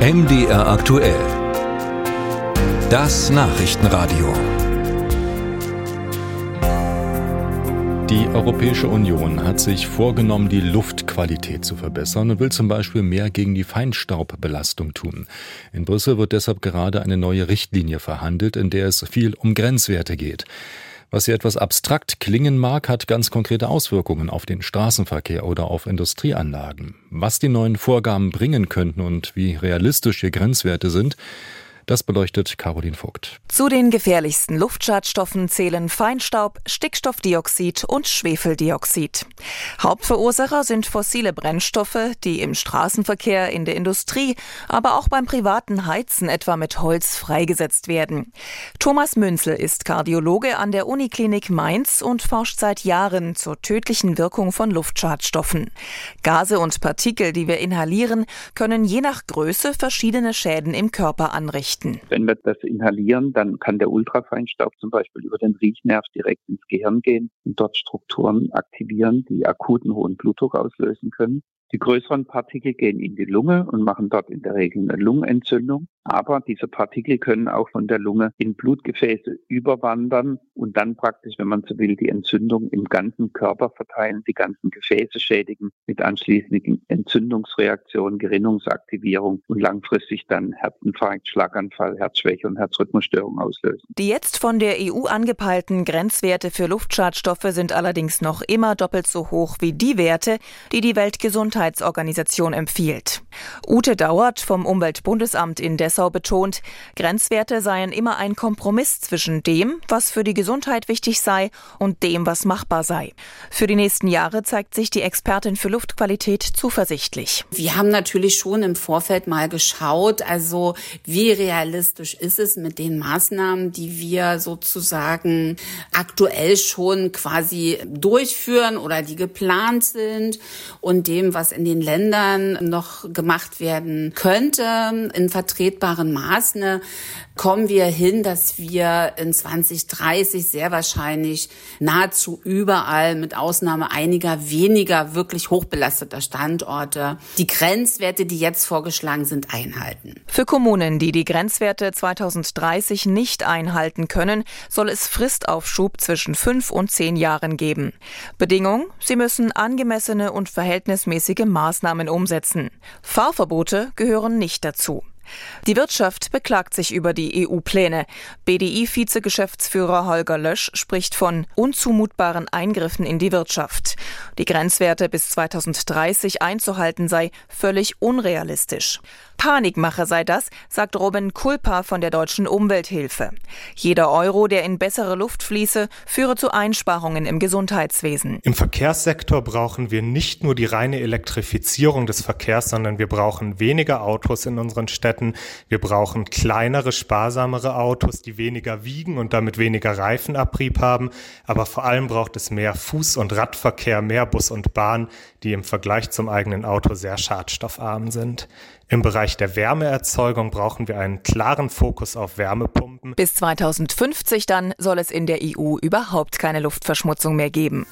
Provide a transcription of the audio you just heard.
MDR aktuell. Das Nachrichtenradio. Die Europäische Union hat sich vorgenommen, die Luftqualität zu verbessern und will zum Beispiel mehr gegen die Feinstaubbelastung tun. In Brüssel wird deshalb gerade eine neue Richtlinie verhandelt, in der es viel um Grenzwerte geht. Was hier etwas abstrakt klingen mag, hat ganz konkrete Auswirkungen auf den Straßenverkehr oder auf Industrieanlagen. Was die neuen Vorgaben bringen könnten und wie realistisch hier Grenzwerte sind, das beleuchtet Caroline Vogt. Zu den gefährlichsten Luftschadstoffen zählen Feinstaub, Stickstoffdioxid und Schwefeldioxid. Hauptverursacher sind fossile Brennstoffe, die im Straßenverkehr, in der Industrie, aber auch beim privaten Heizen etwa mit Holz freigesetzt werden. Thomas Münzel ist Kardiologe an der Uniklinik Mainz und forscht seit Jahren zur tödlichen Wirkung von Luftschadstoffen. Gase und Partikel, die wir inhalieren, können je nach Größe verschiedene Schäden im Körper anrichten vernichten. Wenn wir das inhalieren, dann kann der Ultrafeinstaub zum Beispiel über den Riechnerv direkt ins Gehirn gehen und dort Strukturen aktivieren, die akuten hohen Blutdruck auslösen können. Die größeren Partikel gehen in die Lunge und machen dort in der Regel eine Lungenentzündung. Aber diese Partikel können auch von der Lunge in Blutgefäße überwandern und dann praktisch, wenn man so will, die Entzündung im ganzen Körper verteilen, die ganzen Gefäße schädigen, mit anschließenden Entzündungsreaktionen, Gerinnungsaktivierung und langfristig dann Herzinfarkt, Schlaganfall, Herzschwäche und Herzrhythmusstörung auslösen. Die jetzt von der EU angepeilten Grenzwerte für Luftschadstoffe sind allerdings noch immer doppelt so hoch wie die Werte, die die Weltgesundheitsorganisation empfiehlt. Ute Dauert vom Umweltbundesamt in Dessau betont, Grenzwerte seien immer ein Kompromiss zwischen dem, was für die Gesundheit wichtig sei, und dem, was machbar sei. Für die nächsten Jahre zeigt sich die Expertin für Luftqualität zuversichtlich. Wir haben natürlich schon im Vorfeld mal geschaut, also wie realistisch ist es mit den Maßnahmen, die wir sozusagen aktuell schon quasi durchführen oder die geplant sind und dem, was in den Ländern noch gemacht werden könnte in vertretbaren Maße, kommen wir hin, dass wir in 2030 sehr wahrscheinlich nahezu überall mit Ausnahme einiger weniger wirklich hochbelasteter Standorte die Grenzwerte, die jetzt vorgeschlagen sind, einhalten. Für Kommunen, die die Grenzwerte 2030 nicht einhalten können, soll es Fristaufschub zwischen fünf und zehn Jahren geben. Bedingung, sie müssen angemessene und verhältnismäßige Maßnahmen umsetzen. Fahrverbote gehören nicht dazu. Die Wirtschaft beklagt sich über die EU-Pläne. BDI-Vizegeschäftsführer Holger Lösch spricht von unzumutbaren Eingriffen in die Wirtschaft. Die Grenzwerte bis 2030 einzuhalten sei völlig unrealistisch. Panikmache sei das, sagt Robin Kulpa von der Deutschen Umwelthilfe. Jeder Euro, der in bessere Luft fließe, führe zu Einsparungen im Gesundheitswesen. Im Verkehrssektor brauchen wir nicht nur die reine Elektrifizierung des Verkehrs, sondern wir brauchen weniger Autos in unseren Städten. Wir brauchen kleinere, sparsamere Autos, die weniger wiegen und damit weniger Reifenabrieb haben. Aber vor allem braucht es mehr Fuß- und Radverkehr, mehr Bus und Bahn, die im Vergleich zum eigenen Auto sehr schadstoffarm sind. Im Bereich der Wärmeerzeugung brauchen wir einen klaren Fokus auf Wärmepumpen. Bis 2050 dann soll es in der EU überhaupt keine Luftverschmutzung mehr geben.